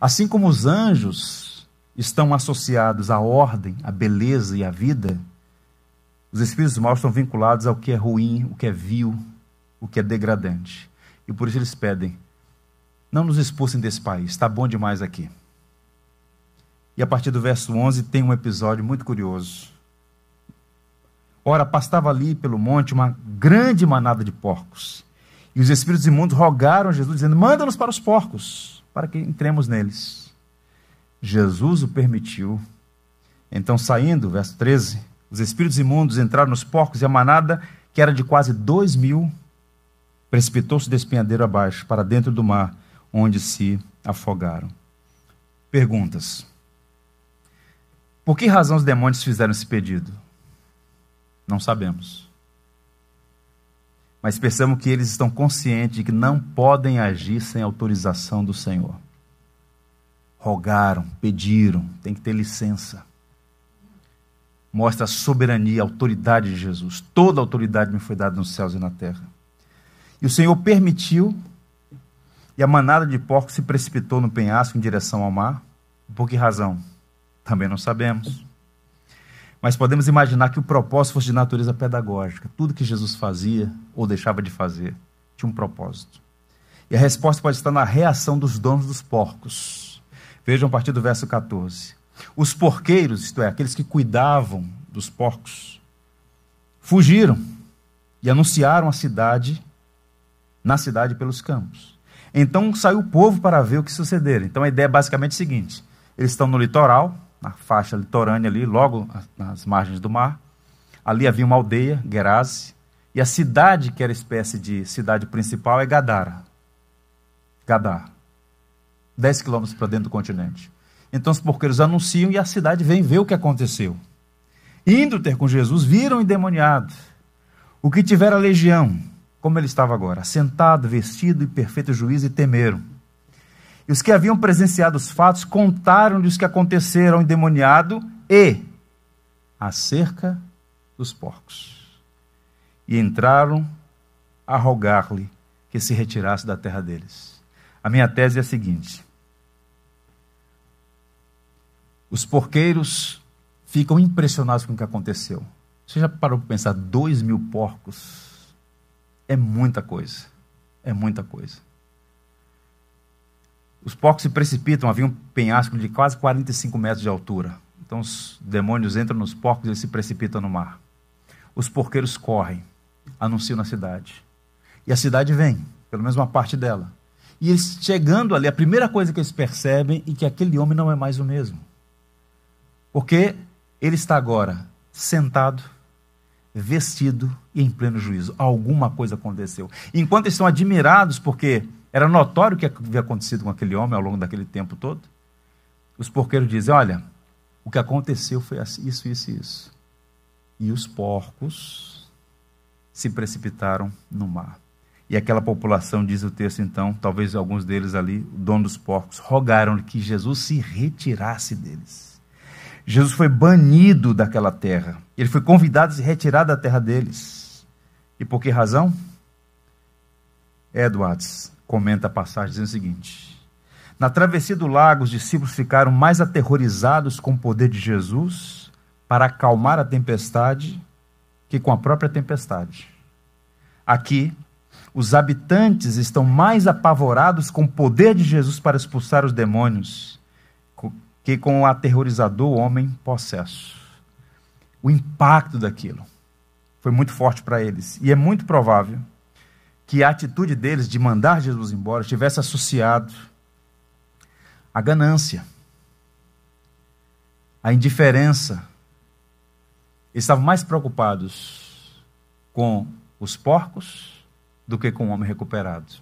Assim como os anjos estão associados à ordem, à beleza e à vida, os espíritos maus estão vinculados ao que é ruim, o que é vil, o que é degradante. E por isso eles pedem: não nos expulsem desse país, está bom demais aqui. E a partir do verso 11 tem um episódio muito curioso. Ora, pastava ali pelo monte uma grande manada de porcos. E os espíritos imundos rogaram a Jesus, dizendo: Manda-nos para os porcos, para que entremos neles. Jesus o permitiu, Então, saindo, verso 13, os espíritos imundos entraram nos porcos e a manada, que era de quase dois mil, precipitou-se do espinhadeiro abaixo, para dentro do mar, onde se afogaram. Perguntas. Por que razão os demônios fizeram esse pedido? Não sabemos. Mas pensamos que eles estão conscientes de que não podem agir sem autorização do Senhor. Rogaram, pediram, tem que ter licença. Mostra a soberania, a autoridade de Jesus. Toda a autoridade me foi dada nos céus e na terra. E o Senhor permitiu, e a manada de porcos se precipitou no penhasco em direção ao mar. Por que razão? Também não sabemos. Mas podemos imaginar que o propósito fosse de natureza pedagógica. Tudo que Jesus fazia ou deixava de fazer tinha um propósito. E a resposta pode estar na reação dos donos dos porcos. Vejam a partir do verso 14. Os porqueiros, isto é, aqueles que cuidavam dos porcos, fugiram e anunciaram a cidade, na cidade pelos campos. Então saiu o povo para ver o que sucedera. Então a ideia é basicamente a seguinte: eles estão no litoral, na faixa litorânea ali, logo nas margens do mar. Ali havia uma aldeia, Gerase, e a cidade, que era espécie de cidade principal, é Gadara. Gadar. 10 quilômetros para dentro do continente. Então os porqueiros anunciam e a cidade vem ver o que aconteceu. Indo ter com Jesus, viram o endemoniado, o que tivera legião, como ele estava agora, sentado, vestido em perfeito juízo e temeram. E os que haviam presenciado os fatos contaram-lhe os que aconteceram ao endemoniado e acerca dos porcos. E entraram a rogar-lhe que se retirasse da terra deles. A minha tese é a seguinte: os porqueiros ficam impressionados com o que aconteceu. Você já parou para pensar? Dois mil porcos é muita coisa. É muita coisa. Os porcos se precipitam, havia um penhasco de quase 45 metros de altura. Então os demônios entram nos porcos e eles se precipitam no mar. Os porqueiros correm, anunciam na cidade. E a cidade vem, pelo menos uma parte dela. E eles chegando ali, a primeira coisa que eles percebem é que aquele homem não é mais o mesmo. Porque ele está agora sentado, vestido e em pleno juízo. Alguma coisa aconteceu. Enquanto estão admirados porque era notório o que havia acontecido com aquele homem ao longo daquele tempo todo. Os porqueiros dizem: Olha, o que aconteceu foi assim, isso, isso e isso. E os porcos se precipitaram no mar. E aquela população, diz o texto então, talvez alguns deles ali, o dono dos porcos, rogaram que Jesus se retirasse deles. Jesus foi banido daquela terra. Ele foi convidado a se retirar da terra deles. E por que razão? Edwards comenta a passagem dizendo o seguinte: Na travessia do lago, os discípulos ficaram mais aterrorizados com o poder de Jesus para acalmar a tempestade que com a própria tempestade. Aqui, os habitantes estão mais apavorados com o poder de Jesus para expulsar os demônios que com o aterrorizador homem possesso. O impacto daquilo foi muito forte para eles. E é muito provável que a atitude deles de mandar Jesus embora estivesse associado à ganância, à indiferença. Eles estavam mais preocupados com os porcos do que com o homem recuperado.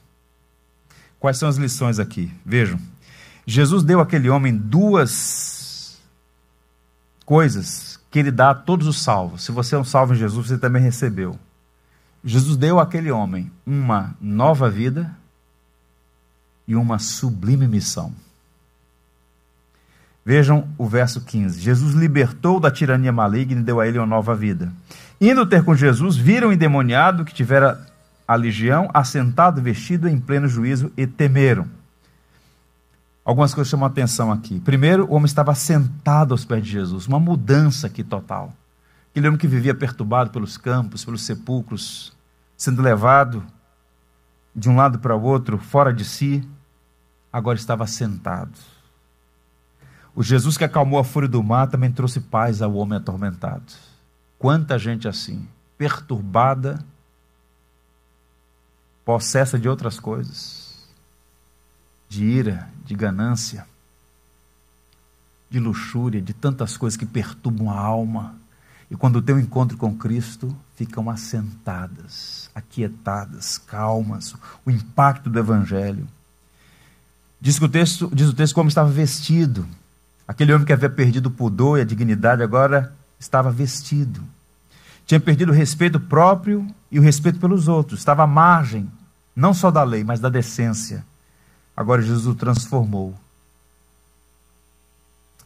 Quais são as lições aqui? Vejam. Jesus deu àquele homem duas coisas que ele dá a todos os salvos. Se você é um salvo em Jesus, você também recebeu. Jesus deu àquele homem uma nova vida e uma sublime missão. Vejam o verso 15. Jesus libertou da tirania maligna e deu a ele uma nova vida. Indo ter com Jesus, viram o endemoniado que tivera a legião, assentado, vestido em pleno juízo, e temeram. Algumas coisas chamam a atenção aqui. Primeiro, o homem estava sentado aos pés de Jesus, uma mudança aqui total. Aquele homem que vivia perturbado pelos campos, pelos sepulcros, sendo levado de um lado para o outro, fora de si, agora estava sentado. O Jesus que acalmou a fúria do mar também trouxe paz ao homem atormentado. Quanta gente assim, perturbada, possessa de outras coisas, de ira, de ganância, de luxúria, de tantas coisas que perturbam a alma. E quando tem um encontro com Cristo, ficam assentadas, aquietadas, calmas, o impacto do Evangelho. Diz, o texto, diz o texto como estava vestido. Aquele homem que havia perdido o pudor e a dignidade agora estava vestido. Tinha perdido o respeito próprio e o respeito pelos outros. Estava à margem, não só da lei, mas da decência. Agora Jesus o transformou.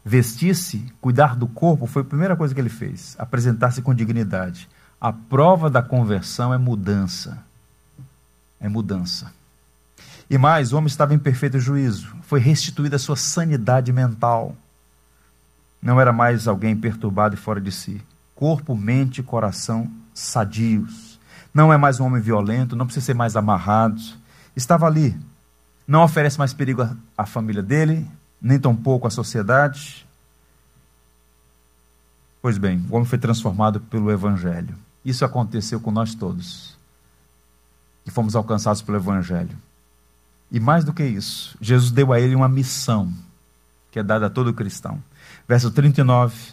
Vestir-se, cuidar do corpo, foi a primeira coisa que ele fez. Apresentar-se com dignidade. A prova da conversão é mudança. É mudança. E mais, o homem estava em perfeito juízo. Foi restituída a sua sanidade mental. Não era mais alguém perturbado e fora de si. Corpo, mente e coração sadios. Não é mais um homem violento, não precisa ser mais amarrado. Estava ali. Não oferece mais perigo à família dele, nem tampouco à sociedade. Pois bem, o homem foi transformado pelo Evangelho. Isso aconteceu com nós todos. E fomos alcançados pelo Evangelho. E mais do que isso, Jesus deu a ele uma missão que é dada a todo cristão. Verso 39.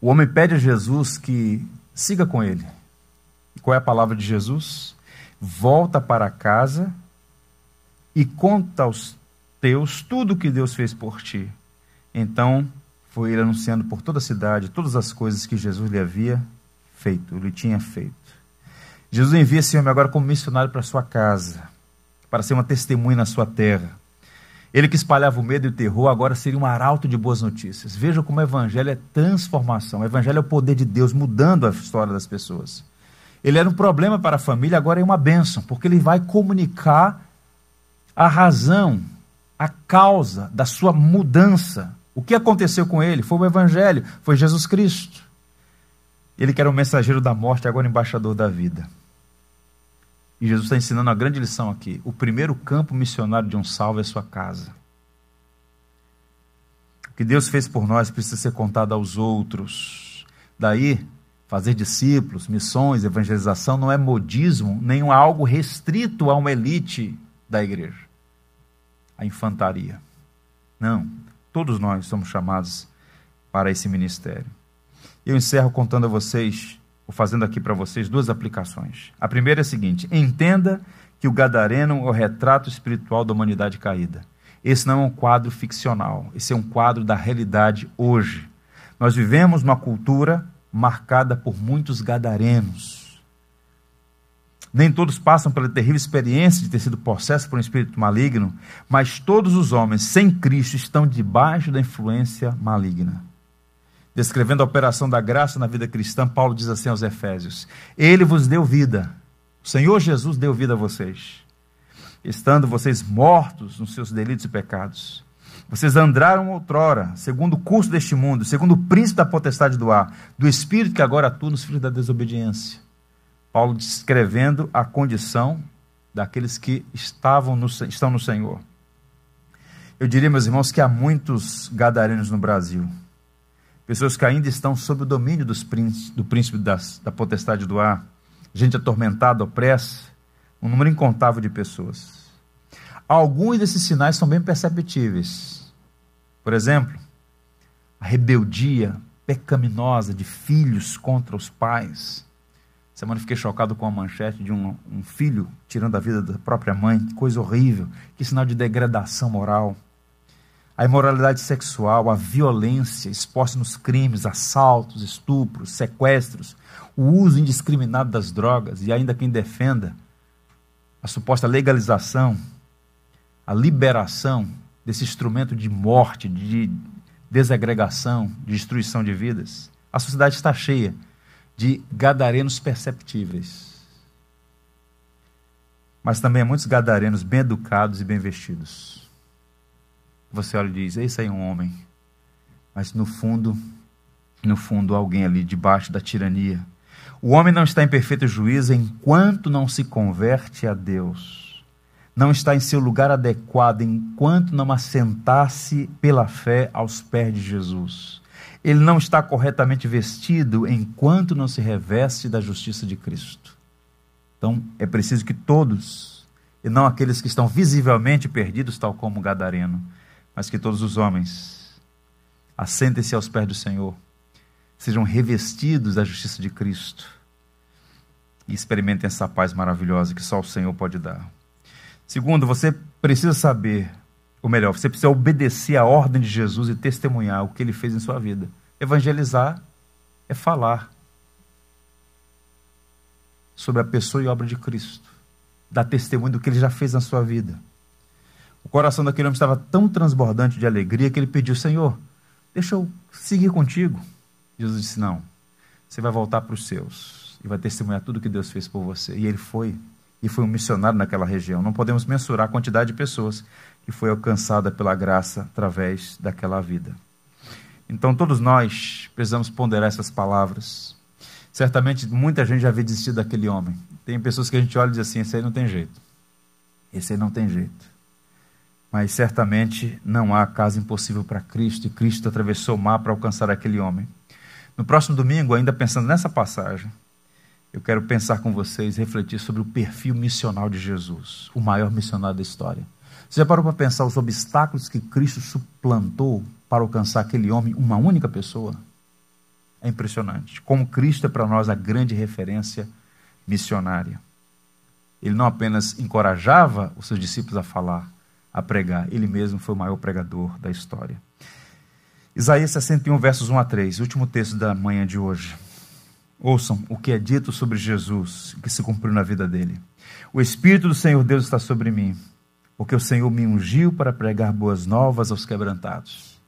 O homem pede a Jesus que siga com ele. E qual é a palavra de Jesus? Volta para casa e conta aos teus tudo o que Deus fez por ti. Então foi ele anunciando por toda a cidade todas as coisas que Jesus lhe havia feito, lhe tinha feito. Jesus envia esse homem agora como missionário para sua casa para ser uma testemunha na sua terra. Ele que espalhava o medo e o terror, agora seria um arauto de boas notícias. Veja como o evangelho é transformação. O evangelho é o poder de Deus mudando a história das pessoas. Ele era um problema para a família, agora é uma bênção, porque ele vai comunicar a razão, a causa da sua mudança. O que aconteceu com ele? Foi o evangelho, foi Jesus Cristo. Ele que era o mensageiro da morte, agora embaixador da vida. E Jesus está ensinando uma grande lição aqui. O primeiro campo missionário de um salvo é sua casa. O que Deus fez por nós precisa ser contado aos outros. Daí, fazer discípulos, missões, evangelização não é modismo, nem algo restrito a uma elite da igreja. A infantaria. Não. Todos nós somos chamados para esse ministério. Eu encerro contando a vocês Vou fazendo aqui para vocês duas aplicações. A primeira é a seguinte: entenda que o Gadareno é o retrato espiritual da humanidade caída. Esse não é um quadro ficcional, esse é um quadro da realidade hoje. Nós vivemos uma cultura marcada por muitos gadarenos. Nem todos passam pela terrível experiência de ter sido possessos por um espírito maligno, mas todos os homens sem Cristo estão debaixo da influência maligna descrevendo a operação da graça na vida cristã, Paulo diz assim aos Efésios: Ele vos deu vida. O Senhor Jesus deu vida a vocês, estando vocês mortos nos seus delitos e pecados. Vocês andaram outrora, segundo o curso deste mundo, segundo o príncipe da potestade do ar, do espírito que agora atua nos filhos da desobediência. Paulo descrevendo a condição daqueles que estavam no, estão no Senhor. Eu diria, meus irmãos, que há muitos gadarenos no Brasil pessoas que ainda estão sob o domínio do príncipe das, da potestade do ar, gente atormentada, opressa, um número incontável de pessoas. Alguns desses sinais são bem perceptíveis. Por exemplo, a rebeldia pecaminosa de filhos contra os pais. Semana fiquei chocado com a manchete de um, um filho tirando a vida da própria mãe. Que coisa horrível. Que sinal de degradação moral a imoralidade sexual, a violência exposta nos crimes, assaltos, estupros, sequestros, o uso indiscriminado das drogas e ainda quem defenda a suposta legalização, a liberação desse instrumento de morte, de desagregação, de destruição de vidas. A sociedade está cheia de gadarenos perceptíveis. Mas também há muitos gadarenos bem educados e bem vestidos você olha e diz: Esse aí é um homem. Mas no fundo, no fundo, alguém ali debaixo da tirania. O homem não está em perfeito juízo enquanto não se converte a Deus. Não está em seu lugar adequado enquanto não assentar-se pela fé aos pés de Jesus. Ele não está corretamente vestido enquanto não se reveste da justiça de Cristo. Então, é preciso que todos, e não aqueles que estão visivelmente perdidos, tal como Gadareno, mas que todos os homens Assentem-se aos pés do Senhor. Sejam revestidos da justiça de Cristo. E experimentem essa paz maravilhosa que só o Senhor pode dar. Segundo, você precisa saber, ou melhor, você precisa obedecer à ordem de Jesus e testemunhar o que ele fez em sua vida. Evangelizar é falar sobre a pessoa e obra de Cristo, dar testemunho do que ele já fez na sua vida. O coração daquele homem estava tão transbordante de alegria que ele pediu: Senhor, deixa eu seguir contigo. Jesus disse: Não, você vai voltar para os seus e vai testemunhar tudo que Deus fez por você. E ele foi, e foi um missionário naquela região. Não podemos mensurar a quantidade de pessoas que foi alcançada pela graça através daquela vida. Então, todos nós precisamos ponderar essas palavras. Certamente muita gente já havia desistido daquele homem. Tem pessoas que a gente olha e diz assim: esse aí não tem jeito. Esse aí não tem jeito mas certamente não há casa impossível para Cristo, e Cristo atravessou o mar para alcançar aquele homem. No próximo domingo, ainda pensando nessa passagem, eu quero pensar com vocês, refletir sobre o perfil missional de Jesus, o maior missionário da história. Você já parou para pensar os obstáculos que Cristo suplantou para alcançar aquele homem, uma única pessoa? É impressionante. Como Cristo é para nós a grande referência missionária. Ele não apenas encorajava os seus discípulos a falar, a pregar. Ele mesmo foi o maior pregador da história. Isaías 61, versos 1 a 3, último texto da manhã de hoje. Ouçam o que é dito sobre Jesus, que se cumpriu na vida dele. O Espírito do Senhor Deus está sobre mim, porque o Senhor me ungiu para pregar boas novas aos quebrantados.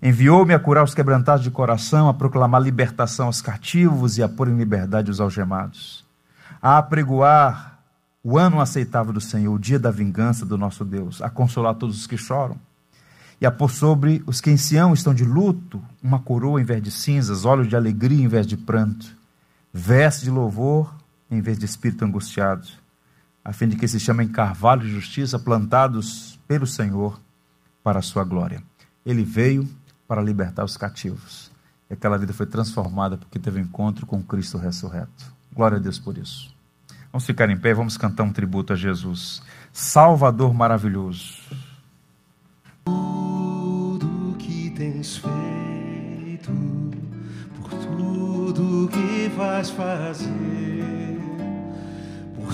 Enviou-me a curar os quebrantados de coração, a proclamar libertação aos cativos e a pôr em liberdade os algemados, a apregoar o ano aceitável do Senhor, o dia da vingança do nosso Deus, a consolar todos os que choram, e a pôr sobre os que em Sião estão de luto uma coroa em vez de cinzas, olhos de alegria em vez de pranto, veste de louvor em vez de espírito angustiado, a fim de que se chamem carvalho de justiça plantados pelo Senhor para a sua glória. Ele veio para libertar os cativos. E aquela vida foi transformada porque teve um encontro com Cristo ressurreto. Glória a Deus por isso. Vamos ficar em pé, vamos cantar um tributo a Jesus. Salvador maravilhoso. Tudo que tens feito, por tudo que vais fazer,